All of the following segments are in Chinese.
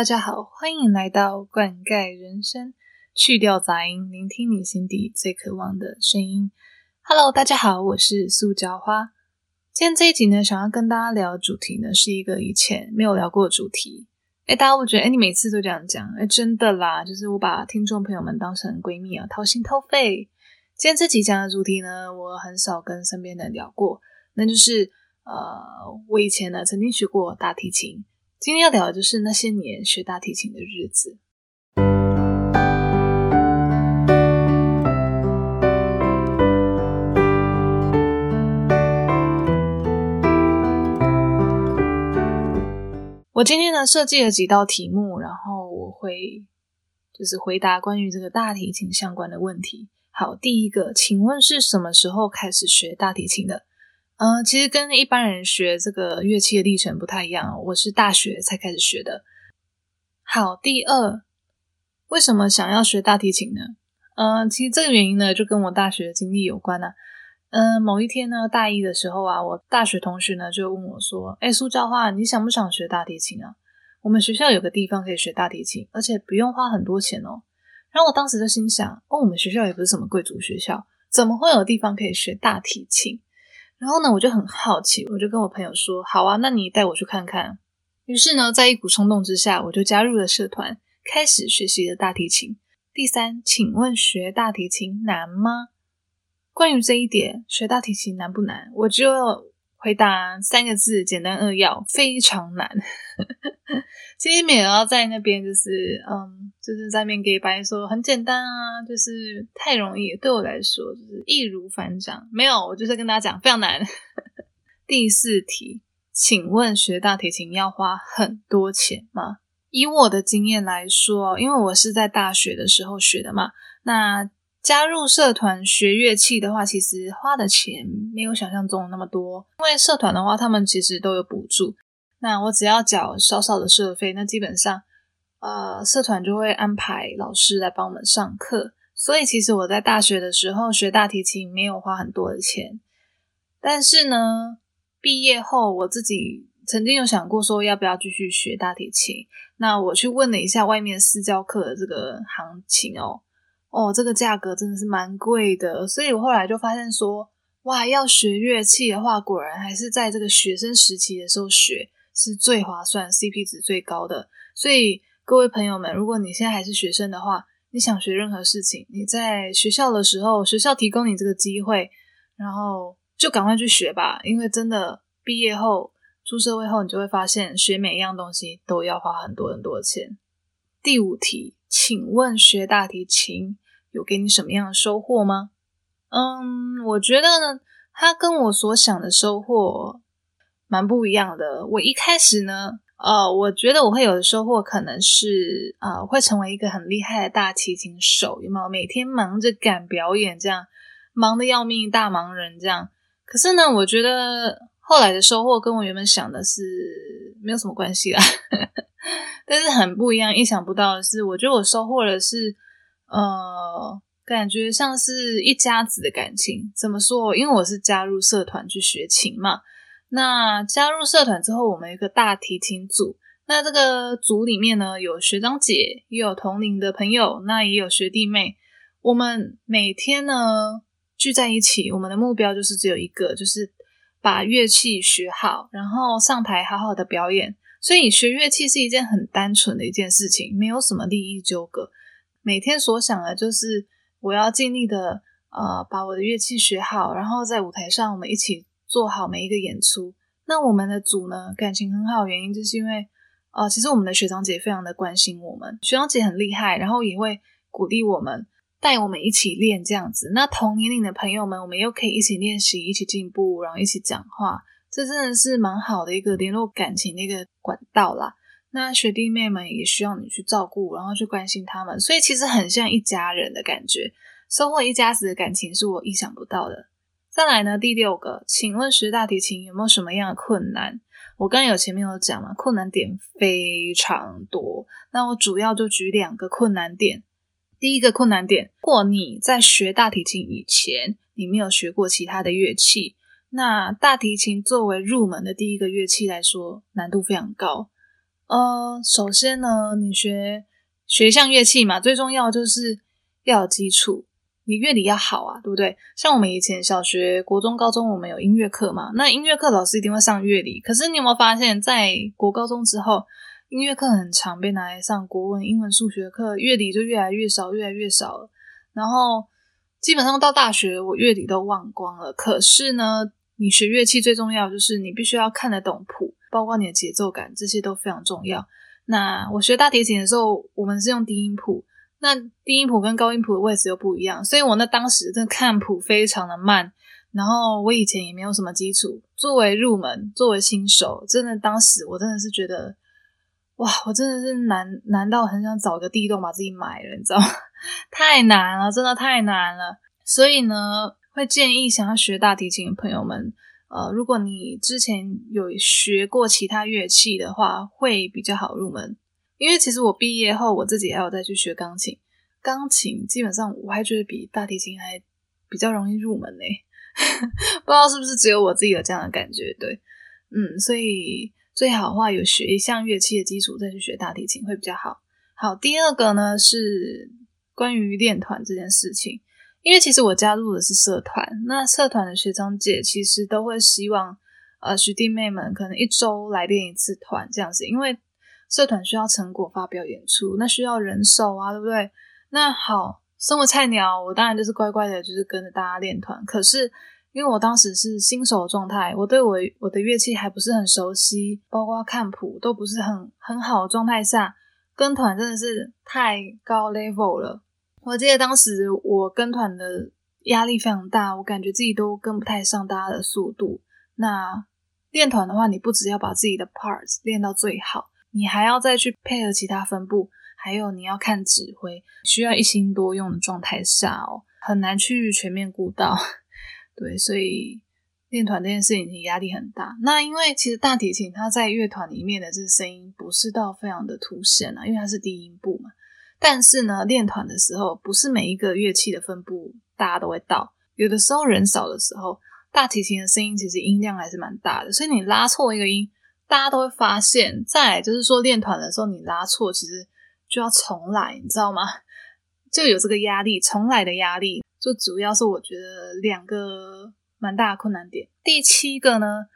大家好，欢迎来到灌溉人生，去掉杂音，聆听你心底最渴望的声音。Hello，大家好，我是塑胶花。今天这一集呢，想要跟大家聊的主题呢，是一个以前没有聊过的主题。哎，大家会觉得，哎，你每次都这样讲，哎，真的啦，就是我把听众朋友们当成闺蜜啊，掏心掏肺。今天这集讲的主题呢，我很少跟身边人聊过，那就是呃，我以前呢曾经学过大提琴。今天要聊的就是那些年学大提琴的日子。我今天呢设计了几道题目，然后我会就是回答关于这个大提琴相关的问题。好，第一个，请问是什么时候开始学大提琴的？嗯，其实跟一般人学这个乐器的历程不太一样。我是大学才开始学的。好，第二，为什么想要学大提琴呢？嗯，其实这个原因呢，就跟我大学的经历有关呢。嗯，某一天呢，大一的时候啊，我大学同学呢就问我说：“哎，苏教化，你想不想学大提琴啊？我们学校有个地方可以学大提琴，而且不用花很多钱哦。”然后我当时就心想：“哦，我们学校也不是什么贵族学校，怎么会有地方可以学大提琴？”然后呢，我就很好奇，我就跟我朋友说：“好啊，那你带我去看看。”于是呢，在一股冲动之下，我就加入了社团，开始学习了大提琴。第三，请问学大提琴难吗？关于这一点，学大提琴难不难？我只有回答三个字，简单扼要，非常难。今天没有要在那边，就是嗯，就是在面给白说很简单啊，就是太容易，对我来说就是易如反掌。没有，我就是跟大家讲非常难。第四题，请问学大提琴要花很多钱吗？以我的经验来说，因为我是在大学的时候学的嘛，那加入社团学乐器的话，其实花的钱没有想象中那么多。因为社团的话，他们其实都有补助。那我只要缴少少的社费，那基本上，呃，社团就会安排老师来帮我们上课。所以其实我在大学的时候学大提琴没有花很多的钱，但是呢，毕业后我自己曾经有想过说要不要继续学大提琴。那我去问了一下外面私教课的这个行情哦，哦，这个价格真的是蛮贵的。所以我后来就发现说，哇，要学乐器的话，果然还是在这个学生时期的时候学。是最划算、CP 值最高的。所以各位朋友们，如果你现在还是学生的话，你想学任何事情，你在学校的时候，学校提供你这个机会，然后就赶快去学吧。因为真的毕业后出社会后，你就会发现学每一样东西都要花很多很多的钱。第五题，请问学大提琴有给你什么样的收获吗？嗯，我觉得呢，它跟我所想的收获。蛮不一样的。我一开始呢，呃，我觉得我会有的收获可能是，呃，会成为一个很厉害的大提琴手，有没有？每天忙着赶表演，这样忙的要命，大忙人这样。可是呢，我觉得后来的收获跟我原本想的是没有什么关系啦。但是很不一样，意想不到的是，我觉得我收获的是，呃，感觉像是一家子的感情。怎么说？因为我是加入社团去学琴嘛。那加入社团之后，我们一个大提琴组。那这个组里面呢，有学长姐，也有同龄的朋友，那也有学弟妹。我们每天呢聚在一起，我们的目标就是只有一个，就是把乐器学好，然后上台好好的表演。所以学乐器是一件很单纯的一件事情，没有什么利益纠葛。每天所想的就是我要尽力的呃把我的乐器学好，然后在舞台上我们一起。做好每一个演出。那我们的组呢，感情很好，原因就是因为，呃，其实我们的学长姐非常的关心我们，学长姐很厉害，然后也会鼓励我们，带我们一起练这样子。那同年龄的朋友们，我们又可以一起练习，一起进步，然后一起讲话，这真的是蛮好的一个联络感情的一个管道啦。那学弟妹们也需要你去照顾，然后去关心他们，所以其实很像一家人的感觉，收获一家子的感情是我意想不到的。再来呢，第六个，请问学大提琴有没有什么样的困难？我刚有前面有讲嘛，困难点非常多。那我主要就举两个困难点。第一个困难点，如果你在学大提琴以前，你没有学过其他的乐器，那大提琴作为入门的第一个乐器来说，难度非常高。呃，首先呢，你学学一项乐器嘛，最重要就是要有基础，你乐理要好啊，对不对？像我们以前小学、国中、高中，我们有音乐课嘛，那音乐课老师一定会上乐理。可是你有没有发现，在国高中之后，音乐课很常被拿来上国文、英文、数学课，乐理就越来越少，越来越少了。然后基本上到大学，我乐理都忘光了。可是呢，你学乐器最重要就是你必须要看得懂谱。包括你的节奏感，这些都非常重要。那我学大提琴的时候，我们是用低音谱，那低音谱跟高音谱的位置又不一样，所以我那当时真的看谱非常的慢。然后我以前也没有什么基础，作为入门，作为新手，真的当时我真的是觉得，哇，我真的是难难到很想找个地洞把自己埋了，你知道吗？太难了，真的太难了。所以呢，会建议想要学大提琴的朋友们。呃，如果你之前有学过其他乐器的话，会比较好入门。因为其实我毕业后，我自己还有再去学钢琴。钢琴基本上我还觉得比大提琴还比较容易入门呢。不知道是不是只有我自己有这样的感觉？对，嗯，所以最好的话有学一项乐器的基础再去学大提琴会比较好。好，第二个呢是关于练团这件事情。因为其实我加入的是社团，那社团的学长姐其实都会希望，呃，学弟妹们可能一周来练一次团这样子，因为社团需要成果发表演出，那需要人手啊，对不对？那好，身为菜鸟，我当然就是乖乖的，就是跟着大家练团。可是因为我当时是新手状态，我对我我的乐器还不是很熟悉，包括看谱都不是很很好的状态下，跟团真的是太高 level 了。我记得当时我跟团的压力非常大，我感觉自己都跟不太上大家的速度。那练团的话，你不只要把自己的 parts 练到最好，你还要再去配合其他分部，还有你要看指挥，需要一心多用的状态下哦，很难去全面顾到。对，所以练团这件事情压力很大。那因为其实大提琴它在乐团里面的这个声音不是到非常的凸显啊，因为它是低音部嘛。但是呢，练团的时候，不是每一个乐器的分布大家都会到。有的时候人少的时候，大提琴的声音其实音量还是蛮大的，所以你拉错一个音，大家都会发现。再就是说，练团的时候你拉错，其实就要重来，你知道吗？就有这个压力，重来的压力，就主要是我觉得两个蛮大的困难点。第七个呢，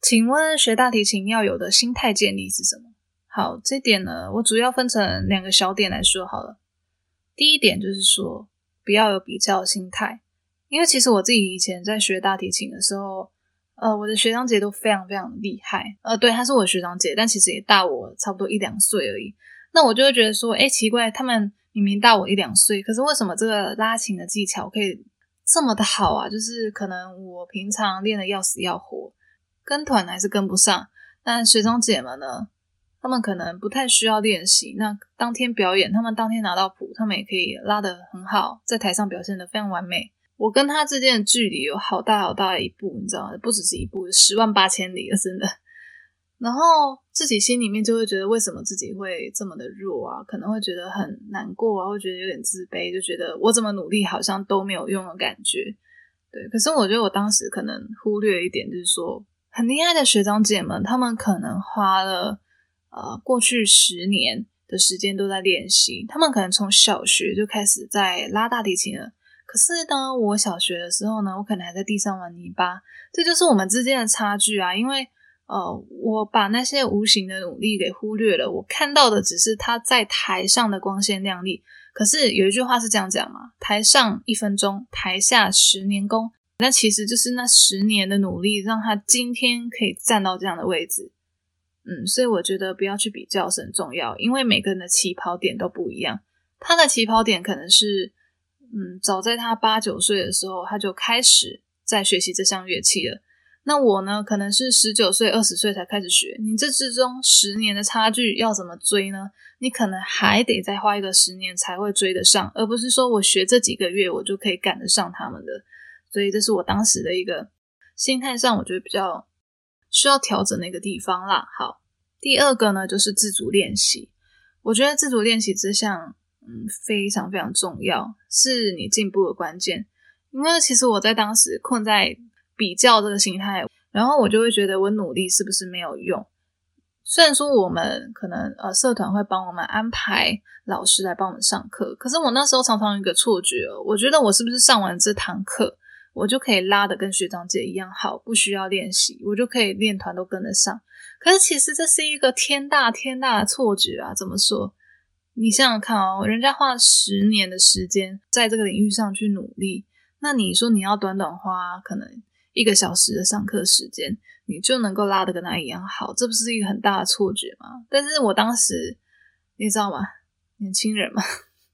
请问学大提琴要有的心态建立是什么？好，这点呢，我主要分成两个小点来说好了。第一点就是说，不要有比较心态，因为其实我自己以前在学大提琴的时候，呃，我的学长姐都非常非常厉害。呃，对，她是我学长姐，但其实也大我差不多一两岁而已。那我就会觉得说，哎，奇怪，他们明明大我一两岁，可是为什么这个拉琴的技巧可以这么的好啊？就是可能我平常练的要死要活，跟团还是跟不上。但学长姐们呢？他们可能不太需要练习，那当天表演，他们当天拿到谱，他们也可以拉得很好，在台上表现得非常完美。我跟他之间的距离有好大好大的一步，你知道吗？不只是一步，十万八千里了，真的。然后自己心里面就会觉得，为什么自己会这么的弱啊？可能会觉得很难过啊，会觉得有点自卑，就觉得我怎么努力好像都没有用的感觉。对，可是我觉得我当时可能忽略一点，就是说很厉害的学长姐们，他们可能花了。呃，过去十年的时间都在练习，他们可能从小学就开始在拉大提琴了。可是呢，我小学的时候呢，我可能还在地上玩泥巴，这就是我们之间的差距啊。因为呃，我把那些无形的努力给忽略了，我看到的只是他在台上的光鲜亮丽。可是有一句话是这样讲嘛：台上一分钟，台下十年功。那其实就是那十年的努力，让他今天可以站到这样的位置。嗯，所以我觉得不要去比较是很重要，因为每个人的起跑点都不一样。他的起跑点可能是，嗯，早在他八九岁的时候，他就开始在学习这项乐器了。那我呢，可能是十九岁、二十岁才开始学。你这之中十年的差距要怎么追呢？你可能还得再花一个十年才会追得上，而不是说我学这几个月我就可以赶得上他们的。所以这是我当时的一个心态上，我觉得比较。需要调整那个地方啦。好，第二个呢就是自主练习。我觉得自主练习这项，嗯，非常非常重要，是你进步的关键。因为其实我在当时困在比较这个心态，然后我就会觉得我努力是不是没有用？虽然说我们可能呃社团会帮我们安排老师来帮我们上课，可是我那时候常常有一个错觉，我觉得我是不是上完这堂课，我就可以拉的跟学长姐一样好，不需要练习，我就可以练团都跟得上。可是其实这是一个天大天大的错觉啊！怎么说？你想想看哦，人家花十年的时间在这个领域上去努力，那你说你要短短花可能一个小时的上课时间？你就能够拉的跟他一样好，这不是一个很大的错觉吗？但是我当时，你知道吗？年轻人嘛，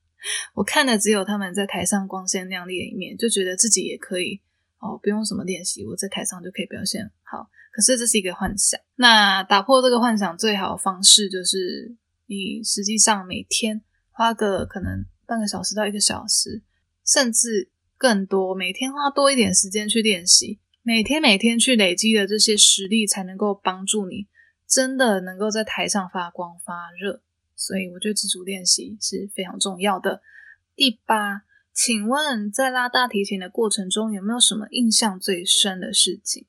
我看的只有他们在台上光鲜亮丽的一面，就觉得自己也可以哦，不用什么练习，我在台上就可以表现好。可是这是一个幻想。那打破这个幻想最好的方式，就是你实际上每天花个可能半个小时到一个小时，甚至更多，每天花多一点时间去练习。每天每天去累积的这些实力，才能够帮助你真的能够在台上发光发热。所以我觉得自主练习是非常重要的。第八，请问在拉大提琴的过程中，有没有什么印象最深的事情？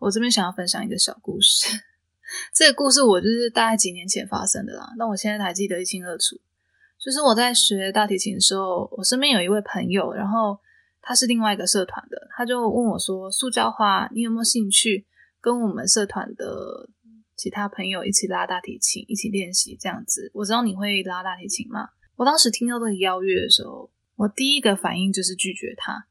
我这边想要分享一个小故事。这个故事我就是大概几年前发生的啦，那我现在还记得一清二楚。就是我在学大提琴的时候，我身边有一位朋友，然后。他是另外一个社团的，他就问我说：“塑胶花，你有没有兴趣跟我们社团的其他朋友一起拉大提琴，一起练习这样子？”我知道你会拉大提琴嘛？我当时听到这个邀约的时候，我第一个反应就是拒绝他。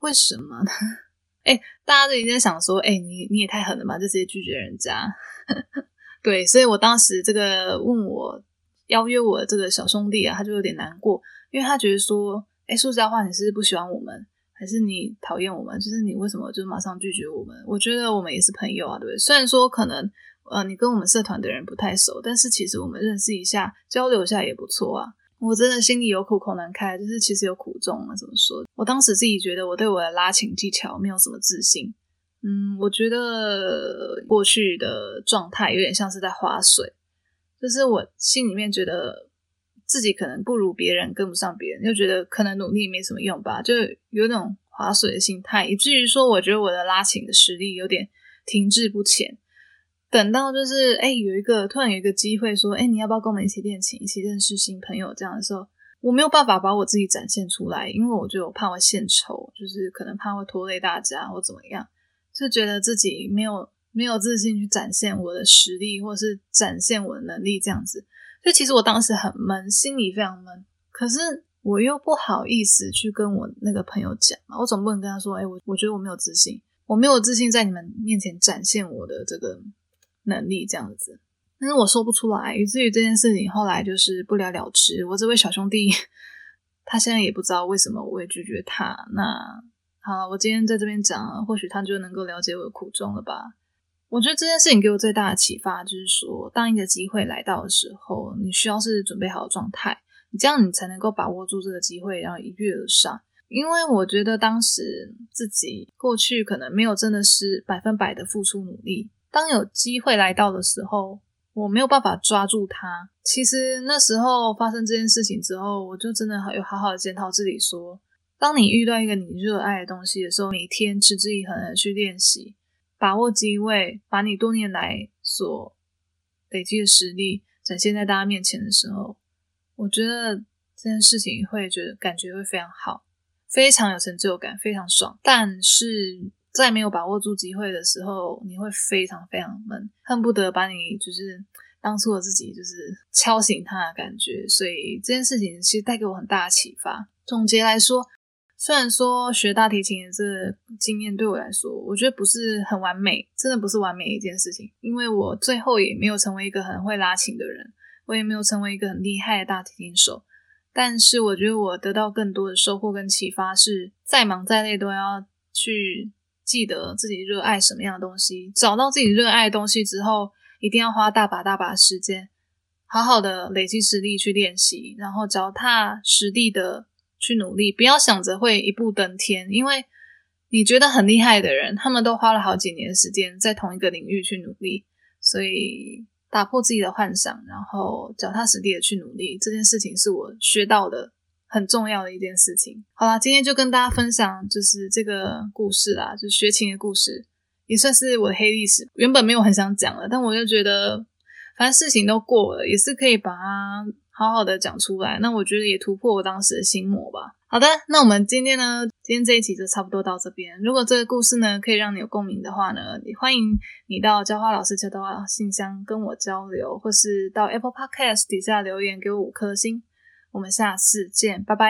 为什么呢？哎，大家都已经在想说：“哎，你你也太狠了吧，就直接拒绝人家。”对，所以我当时这个问我邀约我这个小兄弟啊，他就有点难过，因为他觉得说：“哎，塑胶花，你是不是不喜欢我们？”还是你讨厌我们？就是你为什么就马上拒绝我们？我觉得我们也是朋友啊，对不对？虽然说可能呃你跟我们社团的人不太熟，但是其实我们认识一下，交流一下也不错啊。我真的心里有苦口难开，就是其实有苦衷啊。怎么说？我当时自己觉得我对我的拉琴技巧没有什么自信。嗯，我觉得过去的状态有点像是在划水，就是我心里面觉得。自己可能不如别人，跟不上别人，就觉得可能努力没什么用吧，就有那种划水的心态，以至于说，我觉得我的拉琴的实力有点停滞不前。等到就是，哎，有一个突然有一个机会，说，哎，你要不要跟我们一起练琴，一起认识新朋友？这样的时候，我没有办法把我自己展现出来，因为我就怕我献丑，就是可能怕会拖累大家或怎么样，就觉得自己没有没有自信去展现我的实力，或是展现我的能力，这样子。就其实我当时很闷，心里非常闷，可是我又不好意思去跟我那个朋友讲嘛，我总不能跟他说，哎，我我觉得我没有自信，我没有自信在你们面前展现我的这个能力这样子，但是我说不出来，以至于这件事情后来就是不了了之。我这位小兄弟，他现在也不知道为什么我会拒绝他。那好，我今天在这边讲，或许他就能够了解我的苦衷了吧。我觉得这件事情给我最大的启发就是说，当一个机会来到的时候，你需要是准备好的状态，你这样你才能够把握住这个机会，然后一跃而上。因为我觉得当时自己过去可能没有真的是百分百的付出努力，当有机会来到的时候，我没有办法抓住它。其实那时候发生这件事情之后，我就真的有好好的检讨自己，说，当你遇到一个你热爱的东西的时候，每天持之以恒的去练习。把握机会，把你多年来所累积的实力展现在大家面前的时候，我觉得这件事情会觉得感觉会非常好，非常有成就感，非常爽。但是在没有把握住机会的时候，你会非常非常闷，恨不得把你就是当初的自己就是敲醒他的感觉。所以这件事情其实带给我很大的启发。总结来说。虽然说学大提琴的这经验对我来说，我觉得不是很完美，真的不是完美一件事情。因为我最后也没有成为一个很会拉琴的人，我也没有成为一个很厉害的大提琴手。但是我觉得我得到更多的收获跟启发，是再忙再累都要去记得自己热爱什么样的东西，找到自己热爱的东西之后，一定要花大把大把时间，好好的累积实力去练习，然后脚踏实地的。去努力，不要想着会一步登天，因为你觉得很厉害的人，他们都花了好几年时间在同一个领域去努力，所以打破自己的幻想，然后脚踏实地的去努力，这件事情是我学到的很重要的一件事情。好啦，今天就跟大家分享就是这个故事啦，就是学琴的故事，也算是我的黑历史。原本没有很想讲了，但我就觉得反正事情都过了，也是可以把它好好的讲出来。那我觉得也突破我当时的心魔吧。好的，那我们今天呢，今天这一期就差不多到这边。如果这个故事呢可以让你有共鸣的话呢，也欢迎你到教花老师教的信箱跟我交流，或是到 Apple Podcast 底下留言给我五颗星。我们下次见，拜拜。